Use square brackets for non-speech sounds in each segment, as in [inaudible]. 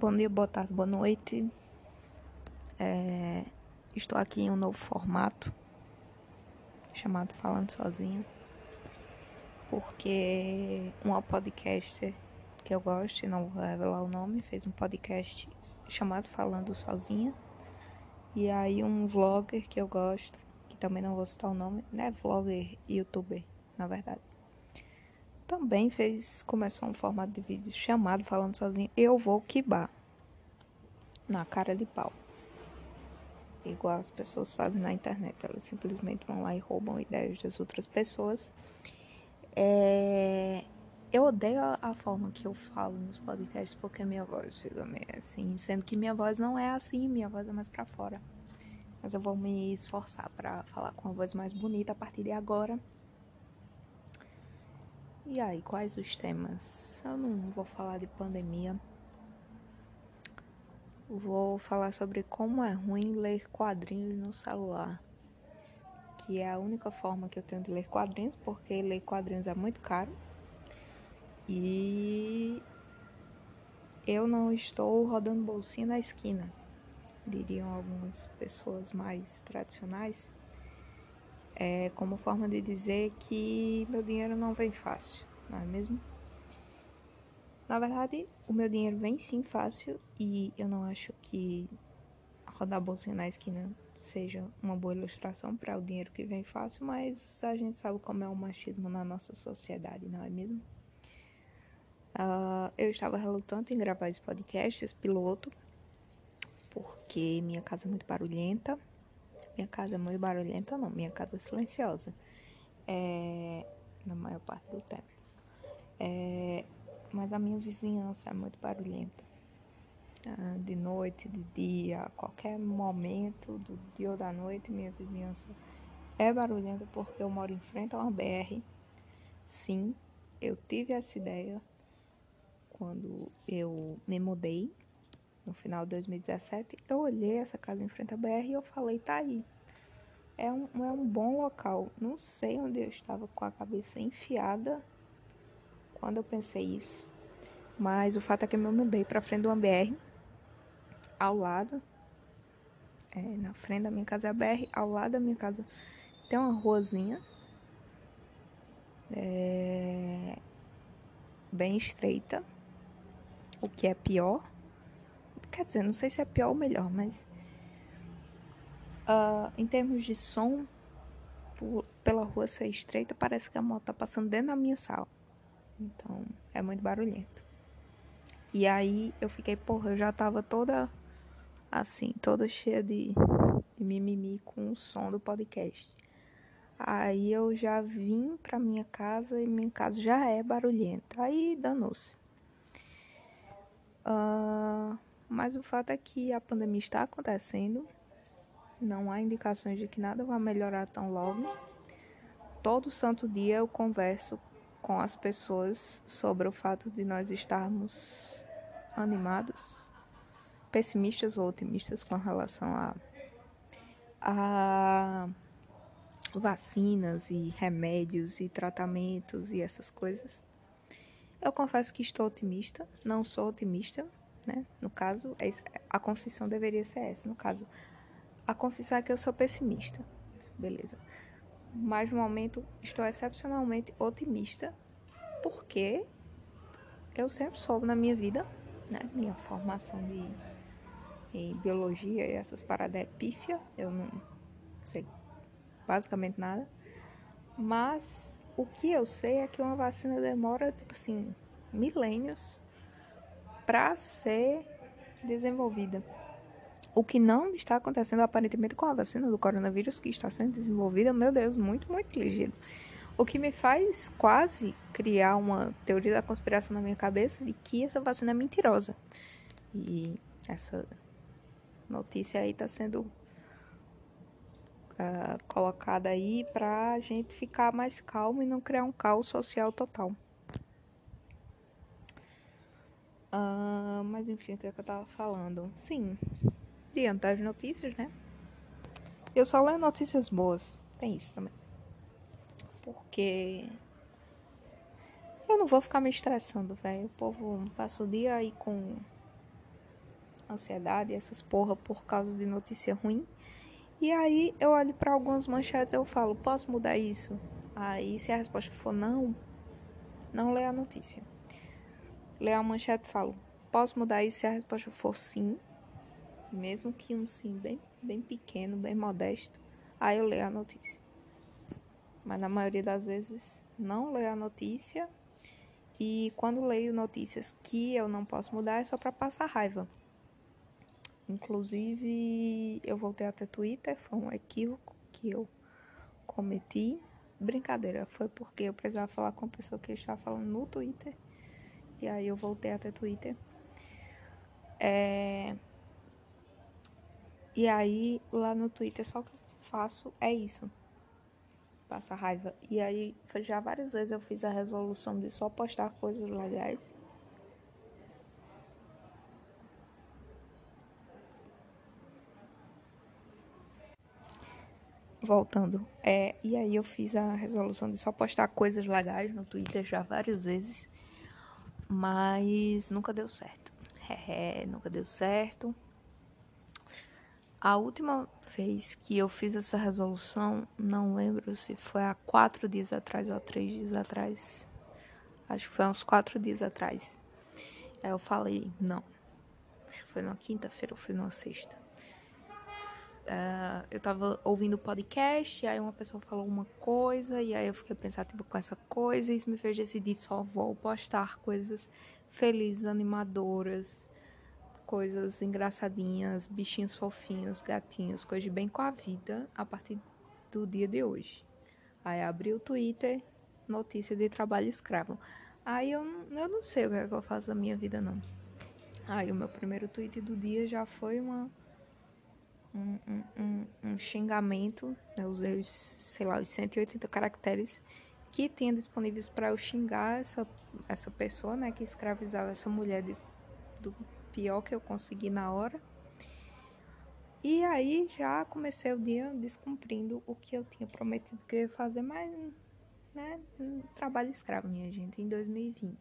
Bom dia, boa tarde, boa noite. É, estou aqui em um novo formato chamado Falando Sozinha, porque uma podcaster que eu gosto, não vou revelar o nome, fez um podcast chamado Falando Sozinha. E aí um vlogger que eu gosto, que também não vou citar o nome, né? Vlogger, youtuber, na verdade. Também fez, começou um formato de vídeo chamado Falando Sozinho, Eu Vou Kibar. Na cara de pau. Igual as pessoas fazem na internet. Elas simplesmente vão lá e roubam ideias das outras pessoas. É... Eu odeio a, a, forma que eu falo nos podcasts porque minha voz fica meio assim, sendo que minha voz não é assim, minha voz é mais para fora. Mas eu vou me esforçar para falar com a voz mais bonita a partir de agora. E aí, quais os temas? Eu não vou falar de pandemia. Vou falar sobre como é ruim ler quadrinhos no celular. Que é a única forma que eu tenho de ler quadrinhos, porque ler quadrinhos é muito caro. E eu não estou rodando bolsinha na esquina, diriam algumas pessoas mais tradicionais, é, como forma de dizer que meu dinheiro não vem fácil, não é mesmo? Na verdade, o meu dinheiro vem sim fácil e eu não acho que rodar bolsinha na esquina seja uma boa ilustração para o dinheiro que vem fácil, mas a gente sabe como é o machismo na nossa sociedade, não é mesmo? Uh, eu estava relutante em gravar esse podcast, esse piloto, porque minha casa é muito barulhenta. Minha casa é muito barulhenta, não, minha casa é silenciosa. É, na maior parte do tempo. É, mas a minha vizinhança é muito barulhenta. Uh, de noite, de dia, qualquer momento do dia ou da noite, minha vizinhança é barulhenta porque eu moro em frente a uma BR. Sim, eu tive essa ideia quando eu me mudei, no final de 2017, eu olhei essa casa em frente à BR e eu falei, tá aí. É um, é um bom local. Não sei onde eu estava com a cabeça enfiada quando eu pensei isso. Mas o fato é que eu me mudei para frente uma BR, ao lado, é, na frente da minha casa é a BR, ao lado da minha casa tem uma ruazinha, é, bem estreita o que é pior. Quer dizer, não sei se é pior ou melhor, mas uh, em termos de som, por, pela rua ser estreita, parece que a moto tá passando dentro da minha sala. Então, é muito barulhento. E aí eu fiquei, porra, eu já tava toda assim, toda cheia de, de mimimi com o som do podcast. Aí eu já vim pra minha casa e minha casa já é barulhenta. Aí danou-se. Uh, mas o fato é que a pandemia está acontecendo, não há indicações de que nada vai melhorar tão logo. Todo santo dia eu converso com as pessoas sobre o fato de nós estarmos animados, pessimistas ou otimistas com relação a, a vacinas e remédios e tratamentos e essas coisas. Eu confesso que estou otimista, não sou otimista, né? No caso, é a confissão deveria ser essa. No caso, a confissão é que eu sou pessimista, beleza. Mas no momento estou excepcionalmente otimista, porque eu sempre soube na minha vida, né? Minha formação de em biologia e essas paradas é pífia, eu não sei basicamente nada. Mas o que eu sei é que uma vacina demora, tipo assim, milênios para ser desenvolvida. O que não está acontecendo aparentemente com a vacina do coronavírus que está sendo desenvolvida, meu Deus, muito, muito ligeiro. O que me faz quase criar uma teoria da conspiração na minha cabeça de que essa vacina é mentirosa. E essa notícia aí está sendo uh, colocada aí para a gente ficar mais calmo e não criar um caos social total. Uh, mas enfim, o que, é que eu tava falando? Sim, diante das notícias, né? Eu só leio notícias boas. Tem isso também. Porque eu não vou ficar me estressando, velho. O povo passa o dia aí com ansiedade, essas porra por causa de notícia ruim. E aí eu olho para algumas manchetes e eu falo, posso mudar isso? Aí se a resposta for não, não leia a notícia. Leia a manchete e falo, posso mudar isso se a resposta for sim? Mesmo que um sim bem, bem pequeno, bem modesto, aí eu leio a notícia. Mas na maioria das vezes não leio a notícia e quando leio notícias que eu não posso mudar é só para passar raiva. Inclusive, eu voltei até Twitter, foi um equívoco que eu cometi. Brincadeira, foi porque eu precisava falar com a pessoa que estava falando no Twitter. E aí eu voltei até Twitter. É... E aí, lá no Twitter, só que eu faço é isso. Passa raiva. E aí, já várias vezes eu fiz a resolução de só postar coisas legais voltando, é, e aí eu fiz a resolução de só postar coisas legais no Twitter já várias vezes, mas nunca deu certo. [laughs] É, nunca deu certo. A última vez que eu fiz essa resolução, não lembro se foi há quatro dias atrás ou há três dias atrás. Acho que foi uns quatro dias atrás. Aí eu falei, não. Acho que foi na quinta-feira ou foi na sexta. Uh, eu tava ouvindo podcast, aí uma pessoa falou uma coisa, e aí eu fiquei pensativa com essa coisa, e isso me fez decidir só vou postar coisas felizes, animadoras, coisas engraçadinhas, bichinhos fofinhos, gatinhos, coisas bem com a vida a partir do dia de hoje. Aí abri o Twitter, notícia de trabalho escravo. Aí eu, eu não sei o que, é que eu faço da minha vida, não. Aí o meu primeiro tweet do dia já foi uma um, um, xingamento, né, os, sei lá, os 180 caracteres que tinha disponíveis para eu xingar essa, essa pessoa, né, que escravizava essa mulher de, do pior que eu consegui na hora. E aí já comecei o dia descumprindo o que eu tinha prometido que eu ia fazer, mas, né, trabalho escravo, minha gente, em 2020.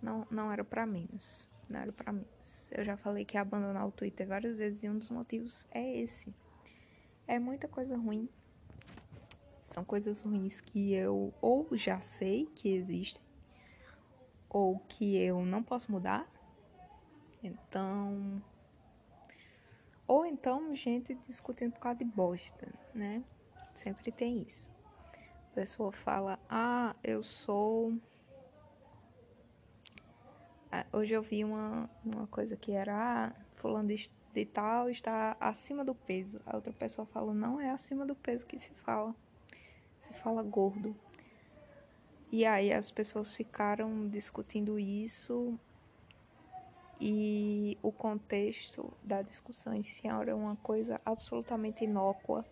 Não, não era para menos, não era para menos. Eu já falei que abandonar o Twitter várias vezes e um dos motivos é esse. É muita coisa ruim. São coisas ruins que eu ou já sei que existem ou que eu não posso mudar. Então, ou então gente discutindo por causa de bosta, né? Sempre tem isso. A pessoa fala: "Ah, eu sou Hoje eu vi uma, uma coisa que era, ah, fulano de, de tal está acima do peso. A outra pessoa falou, não é acima do peso que se fala. Se fala gordo. E aí as pessoas ficaram discutindo isso e o contexto da discussão em si era uma coisa absolutamente inócua.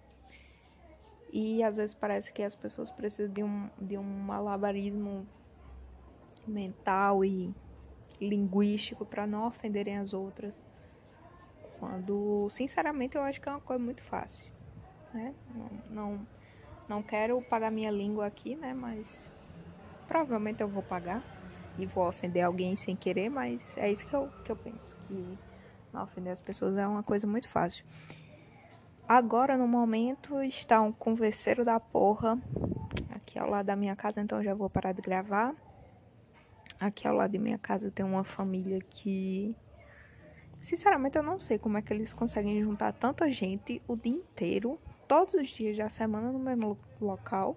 E às vezes parece que as pessoas precisam de um, de um malabarismo mental e linguístico para não ofenderem as outras. Quando, sinceramente, eu acho que é uma coisa muito fácil, né? Não, não, não quero pagar minha língua aqui, né? Mas provavelmente eu vou pagar e vou ofender alguém sem querer, mas é isso que eu, que eu penso. Que não ofender as pessoas é uma coisa muito fácil. Agora, no momento, está um converseiro da porra aqui ao lado da minha casa, então já vou parar de gravar. Aqui ao lado de minha casa tem uma família que. Sinceramente, eu não sei como é que eles conseguem juntar tanta gente o dia inteiro, todos os dias da semana no mesmo local.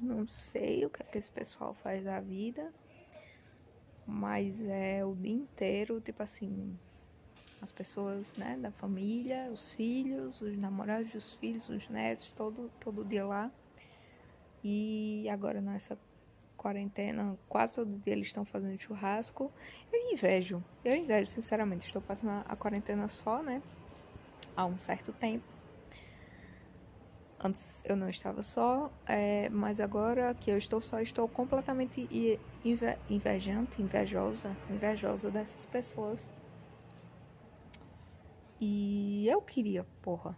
Não sei o que é que esse pessoal faz da vida, mas é o dia inteiro, tipo assim, as pessoas, né, da família, os filhos, os namorados dos filhos, os netos, todo, todo dia lá. E agora nessa quarentena, quase todo dia eles estão fazendo churrasco. Eu invejo, eu invejo, sinceramente. Estou passando a quarentena só, né? Há um certo tempo. Antes eu não estava só, é, mas agora que eu estou só, estou completamente inve invejante, invejosa, invejosa dessas pessoas. E eu queria, porra,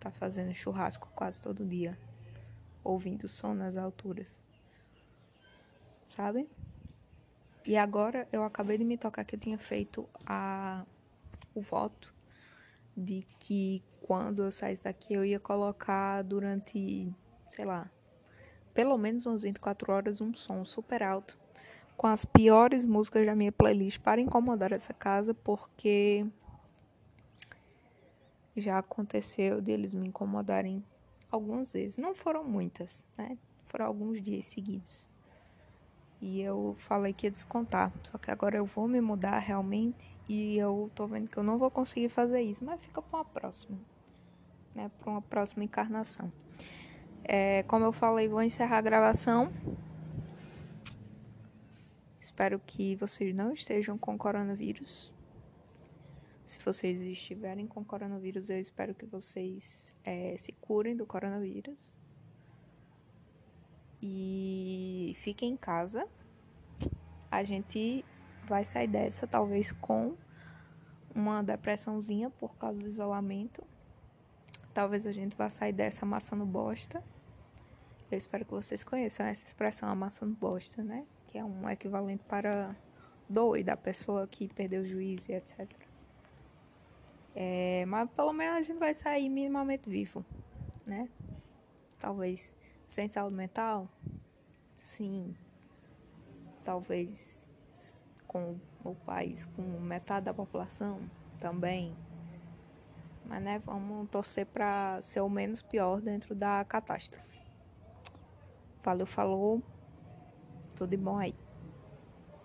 tá fazendo churrasco quase todo dia, ouvindo som nas alturas sabe? E agora eu acabei de me tocar que eu tinha feito a o voto de que quando eu saísse daqui eu ia colocar durante, sei lá, pelo menos umas 24 horas um som super alto com as piores músicas da minha playlist para incomodar essa casa, porque já aconteceu deles me incomodarem algumas vezes. Não foram muitas, né? Foram alguns dias seguidos. E eu falei que ia descontar. Só que agora eu vou me mudar realmente. E eu tô vendo que eu não vou conseguir fazer isso. Mas fica para uma próxima. Né? Para uma próxima encarnação. É, como eu falei, vou encerrar a gravação. Espero que vocês não estejam com coronavírus. Se vocês estiverem com coronavírus, eu espero que vocês é, se curem do coronavírus. E fiquem em casa. A gente vai sair dessa, talvez com uma depressãozinha por causa do isolamento. Talvez a gente vá sair dessa amassando bosta. Eu espero que vocês conheçam essa expressão amassando bosta, né? Que é um equivalente para doida, pessoa que perdeu o juízo e etc. É, mas pelo menos a gente vai sair minimamente vivo, né? Talvez sem saúde mental, sim. Talvez com o país com metade da população também. Mas né, vamos torcer para ser o menos pior dentro da catástrofe. Valeu, falou. Tudo de bom aí.